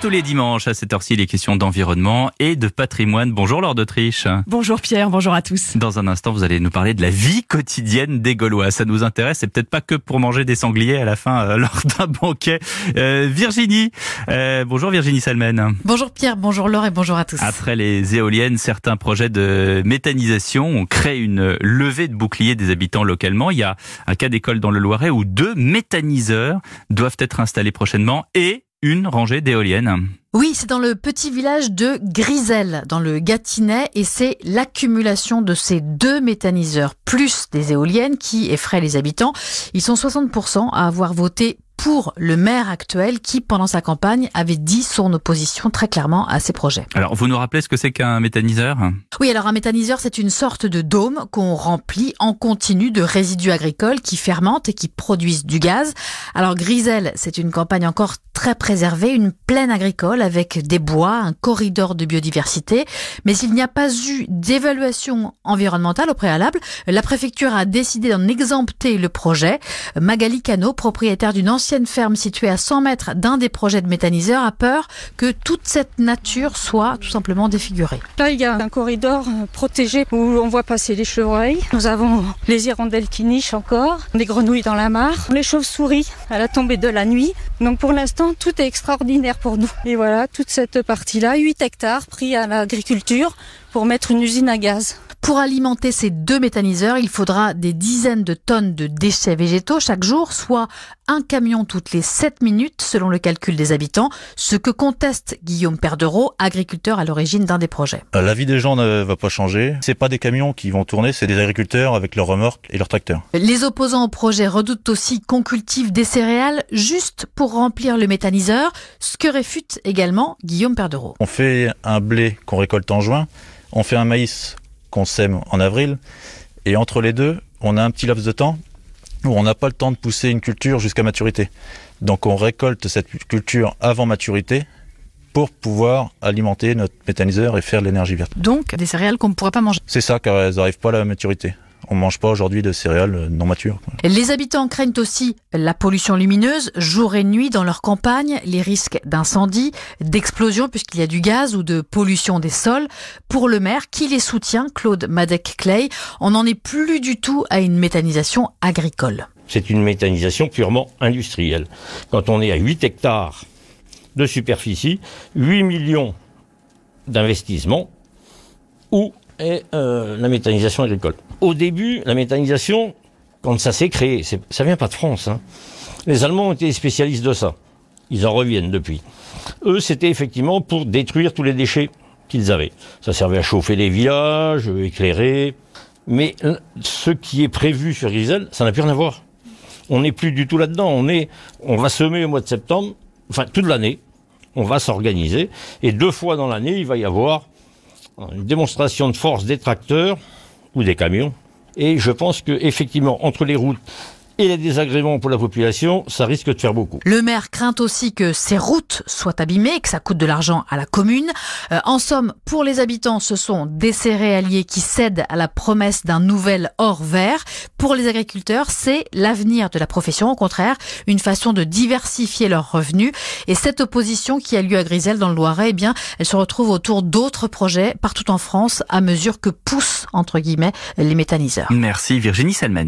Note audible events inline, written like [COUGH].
Tous les dimanches à cette heure-ci, les questions d'environnement et de patrimoine. Bonjour Laure d'Autriche. Bonjour Pierre, bonjour à tous. Dans un instant, vous allez nous parler de la vie quotidienne des Gaulois. Ça nous intéresse, c'est peut-être pas que pour manger des sangliers à la fin euh, [LAUGHS] lors d'un banquet. Euh, Virginie, euh, bonjour Virginie Salmen. Bonjour Pierre, bonjour Laure et bonjour à tous. Après les éoliennes, certains projets de méthanisation ont créé une levée de boucliers des habitants localement. Il y a un cas d'école dans le Loiret où deux méthaniseurs doivent être installés prochainement et une rangée d'éoliennes. Oui, c'est dans le petit village de Grisel, dans le Gâtinais, et c'est l'accumulation de ces deux méthaniseurs, plus des éoliennes, qui effraient les habitants. Ils sont 60% à avoir voté pour le maire actuel qui, pendant sa campagne, avait dit son opposition très clairement à ces projets. Alors, vous nous rappelez ce que c'est qu'un méthaniseur? Oui, alors un méthaniseur, c'est une sorte de dôme qu'on remplit en continu de résidus agricoles qui fermentent et qui produisent du gaz. Alors, Grisel, c'est une campagne encore très préservée, une plaine agricole avec des bois, un corridor de biodiversité, mais il n'y a pas eu d'évaluation environnementale au préalable. La préfecture a décidé d'en exempter le projet. Magali Cano, propriétaire d'une ancienne ferme située à 100 mètres d'un des projets de méthaniseur a peur que toute cette nature soit tout simplement défigurée. Là, il y a un corridor euh, protégé où on voit passer les chevreuils. Nous avons les hirondelles qui nichent encore, des grenouilles dans la mare, les chauves-souris à la tombée de la nuit. Donc pour l'instant, tout est extraordinaire pour nous. Et voilà, toute cette partie-là, 8 hectares pris à l'agriculture pour mettre une usine à gaz. Pour alimenter ces deux méthaniseurs, il faudra des dizaines de tonnes de déchets végétaux chaque jour, soit un camion toutes les 7 minutes selon le calcul des habitants, ce que conteste Guillaume Perdereau, agriculteur à l'origine d'un des projets. Euh, la vie des gens ne va pas changer. C'est pas des camions qui vont tourner, c'est des agriculteurs avec leurs remorques et leurs tracteurs. Les opposants au projet redoutent aussi qu'on cultive des céréales juste pour remplir le méthaniseur, ce que réfute également Guillaume Perdereau. On fait un blé qu'on récolte en juin, on fait un maïs qu'on sème en avril. Et entre les deux, on a un petit laps de temps où on n'a pas le temps de pousser une culture jusqu'à maturité. Donc on récolte cette culture avant maturité pour pouvoir alimenter notre méthaniseur et faire de l'énergie verte. Donc des céréales qu'on ne pourrait pas manger. C'est ça, car elles n'arrivent pas à la maturité on mange pas aujourd'hui de céréales non matures. Les habitants craignent aussi la pollution lumineuse jour et nuit dans leur campagne, les risques d'incendie, d'explosion puisqu'il y a du gaz ou de pollution des sols. Pour le maire qui les soutient, Claude Madec-Clay, on n'en est plus du tout à une méthanisation agricole. C'est une méthanisation purement industrielle. Quand on est à 8 hectares de superficie, 8 millions d'investissements, où est euh, la méthanisation agricole? Au début, la méthanisation, quand ça s'est créé, ça vient pas de France. Hein. Les Allemands ont été spécialistes de ça. Ils en reviennent depuis. Eux, c'était effectivement pour détruire tous les déchets qu'ils avaient. Ça servait à chauffer les villages, éclairer. Mais ce qui est prévu sur Grisel, ça n'a plus rien à voir. On n'est plus du tout là-dedans. On on va semer au mois de septembre, enfin toute l'année. On va s'organiser et deux fois dans l'année, il va y avoir une démonstration de force des tracteurs ou des camions. Et je pense que effectivement, entre les routes et les désagréments pour la population, ça risque de faire beaucoup. Le maire craint aussi que ces routes soient abîmées, que ça coûte de l'argent à la commune. Euh, en somme, pour les habitants, ce sont des céréaliers qui cèdent à la promesse d'un nouvel or vert. Pour les agriculteurs, c'est l'avenir de la profession. Au contraire, une façon de diversifier leurs revenus. Et cette opposition qui a lieu à Grisel dans le Loiret, eh bien, elle se retrouve autour d'autres projets partout en France à mesure que poussent, entre guillemets, les méthaniseurs. Merci Virginie Salman.